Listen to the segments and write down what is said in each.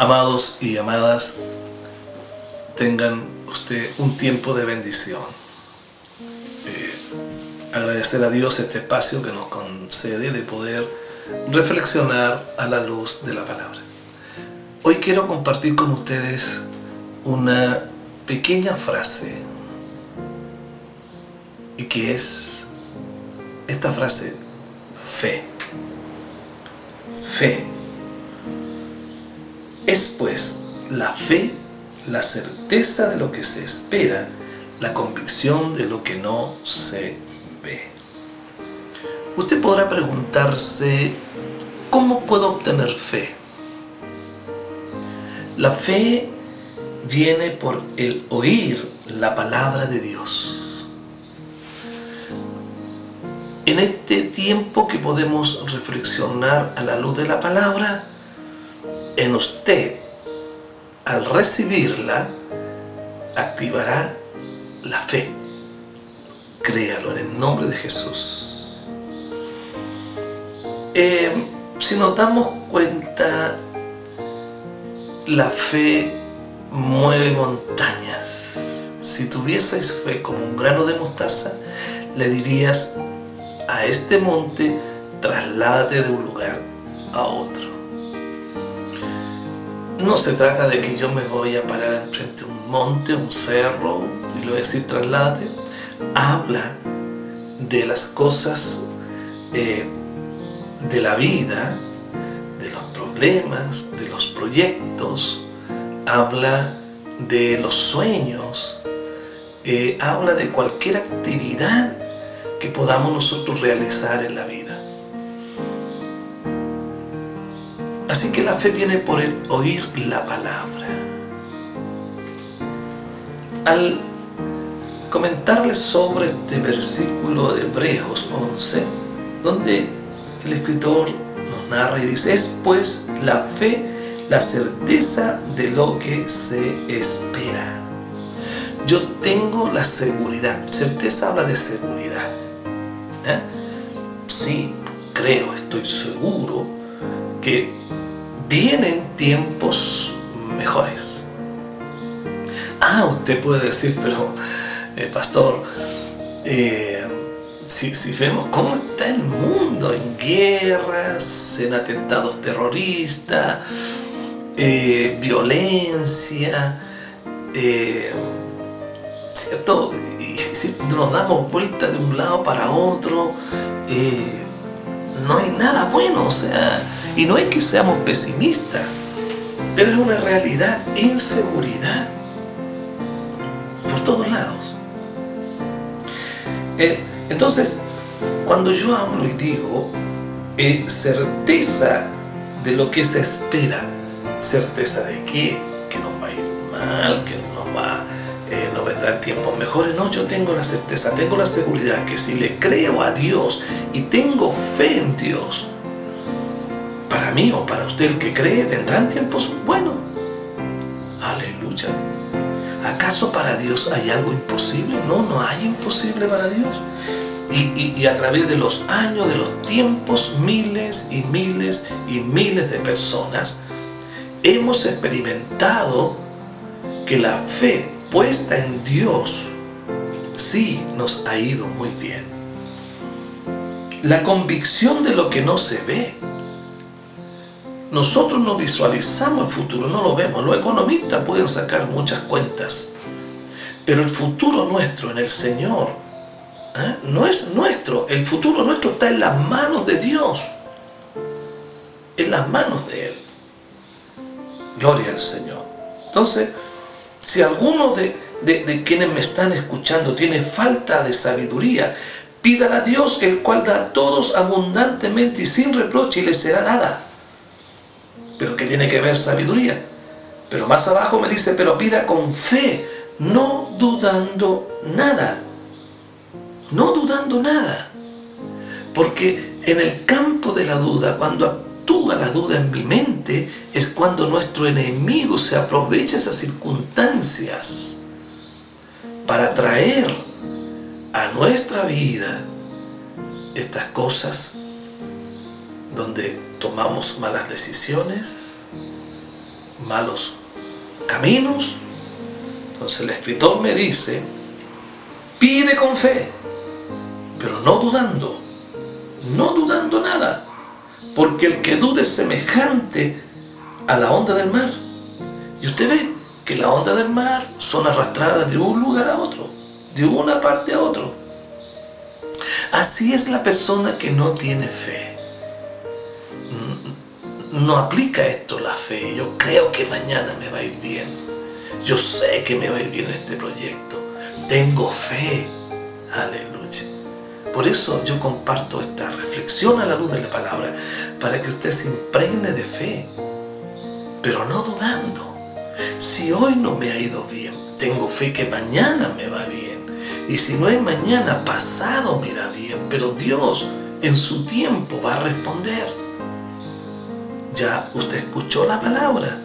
Amados y amadas, tengan usted un tiempo de bendición. Eh, agradecer a Dios este espacio que nos concede de poder reflexionar a la luz de la palabra. Hoy quiero compartir con ustedes una pequeña frase y que es esta frase, fe. Fe es pues la fe, la certeza de lo que se espera, la convicción de lo que no se ve. Usted podrá preguntarse, ¿cómo puedo obtener fe? La fe viene por el oír la palabra de Dios. En este tiempo que podemos reflexionar a la luz de la palabra, en usted, al recibirla, activará la fe. Créalo en el nombre de Jesús. Eh, si nos damos cuenta, la fe mueve montañas. Si tuvieseis fe como un grano de mostaza, le dirías a este monte, trasládate de un lugar a otro no se trata de que yo me voy a parar enfrente de un monte, un cerro, y lo voy a decir traslade. Habla de las cosas eh, de la vida, de los problemas, de los proyectos, habla de los sueños, eh, habla de cualquier actividad que podamos nosotros realizar en la vida. Así que la fe viene por el oír la palabra. Al comentarles sobre este versículo de Hebreos 11, donde el escritor nos narra y dice, es pues la fe la certeza de lo que se espera. Yo tengo la seguridad. Certeza habla de seguridad. ¿eh? Sí, creo, estoy seguro que vienen tiempos mejores. Ah, usted puede decir, pero, eh, pastor, eh, si, vemos cómo está el mundo en guerras, en atentados terroristas, eh, violencia, ¿cierto? Y si nos damos vuelta de un lado para otro, no hay nada bueno, o sea, y no es que seamos pesimistas, pero es una realidad, inseguridad, por todos lados. Eh, entonces, cuando yo hablo y digo eh, certeza de lo que se espera, certeza de qué, que nos va a ir mal, que nos va eh, no vendrán tiempos mejores. No, yo tengo la certeza, tengo la seguridad que si le creo a Dios y tengo fe en Dios, mí o para usted el que cree, vendrán tiempos buenos. Aleluya. ¿Acaso para Dios hay algo imposible? No, no hay imposible para Dios. Y, y, a través de los años, de los tiempos, miles y miles y miles de personas hemos experimentado que la fe puesta en Dios sí nos ha ido muy bien. La convicción de lo que no se ve nosotros no visualizamos el futuro, no lo vemos. Los economistas pueden sacar muchas cuentas, pero el futuro nuestro en el Señor ¿eh? no es nuestro. El futuro nuestro está en las manos de Dios, en las manos de Él. Gloria al Señor. Entonces, si alguno de, de quienes me están escuchando tiene falta de sabiduría, pídala a Dios, el cual da a todos abundantemente y sin reproche y le será dada. Pero que tiene que ver sabiduría. Pero más abajo me dice, pero pida con fe, no dudando nada. No dudando nada. Porque en el campo de la duda, cuando actúa la duda en mi mente, es cuando nuestro enemigo se aprovecha esas circunstancias para traer a nuestra vida estas cosas donde tomamos malas decisiones, malos caminos. Entonces el escritor me dice, pide con fe, pero no dudando, no dudando nada, porque el que dude es semejante a la onda del mar. Y usted ve que la onda del mar son arrastradas de un lugar a otro, de una parte a otro. Así es la persona que no tiene fe no aplica esto la fe. Yo creo que mañana me va a ir bien. Yo sé que me va a ir bien este proyecto. Tengo fe. Aleluya. Por eso yo comparto esta reflexión a la luz de la palabra, para que usted se impregne de fe, pero no dudando. Si hoy no me ha ido bien, tengo fe que mañana me va bien. Y si no es mañana, pasado me irá bien. Pero Dios en su tiempo va a responder. Ya usted escuchó la palabra.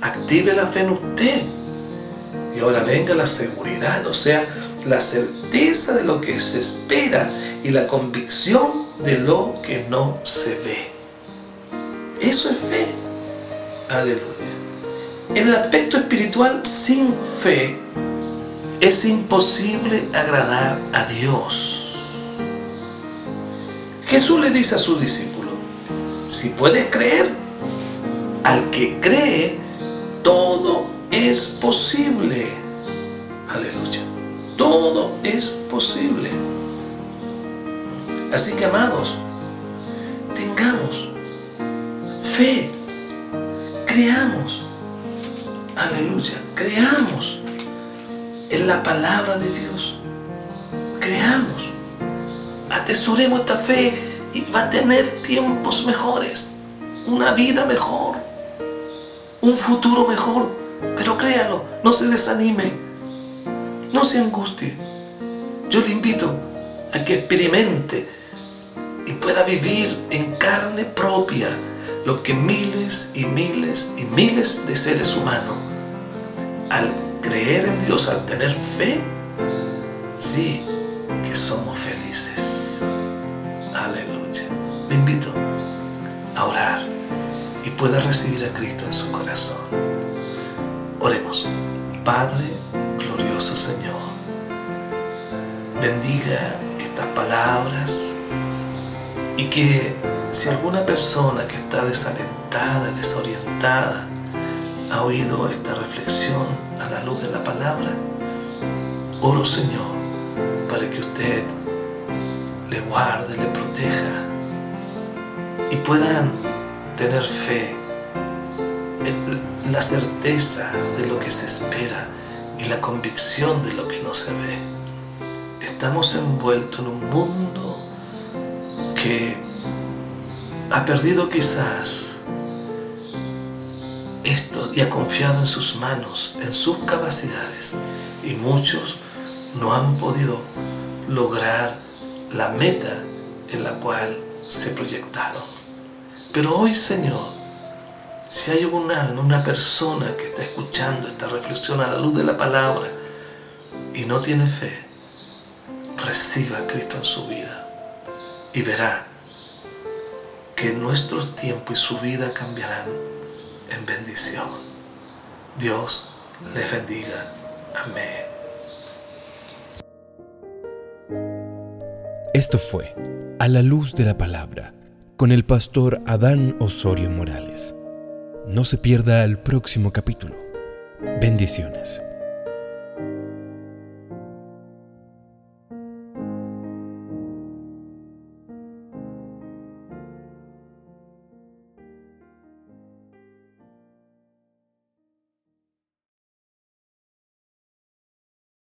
Active la fe en usted. Y ahora venga la seguridad, o sea, la certeza de lo que se espera y la convicción de lo que no se ve. Eso es fe. Aleluya. En el aspecto espiritual, sin fe, es imposible agradar a Dios. Jesús le dice a sus discípulos, si puedes creer, al que cree, todo es posible. Aleluya. Todo es posible. Así que, amados, tengamos fe. Creamos. Aleluya. Creamos en la palabra de Dios. Creamos. Atesoremos esta fe va a tener tiempos mejores, una vida mejor, un futuro mejor. Pero créalo, no se desanime, no se angustie. Yo le invito a que experimente y pueda vivir en carne propia lo que miles y miles y miles de seres humanos, al creer en Dios, al tener fe, sí que somos felices. Aleluya le invito a orar y pueda recibir a Cristo en su corazón. Oremos. Padre, glorioso Señor, bendiga estas palabras y que si alguna persona que está desalentada, desorientada, ha oído esta reflexión a la luz de la palabra, oro Señor para que usted le guarde, le proteja y puedan tener fe, la certeza de lo que se espera y la convicción de lo que no se ve. Estamos envueltos en un mundo que ha perdido quizás esto y ha confiado en sus manos, en sus capacidades. Y muchos no han podido lograr la meta en la cual se proyectaron. Pero hoy, Señor, si hay un alma, una persona que está escuchando esta reflexión a la luz de la palabra y no tiene fe, reciba a Cristo en su vida y verá que nuestros tiempos y su vida cambiarán en bendición. Dios les bendiga. Amén. Esto fue A la luz de la palabra con el pastor Adán Osorio Morales. No se pierda el próximo capítulo. Bendiciones.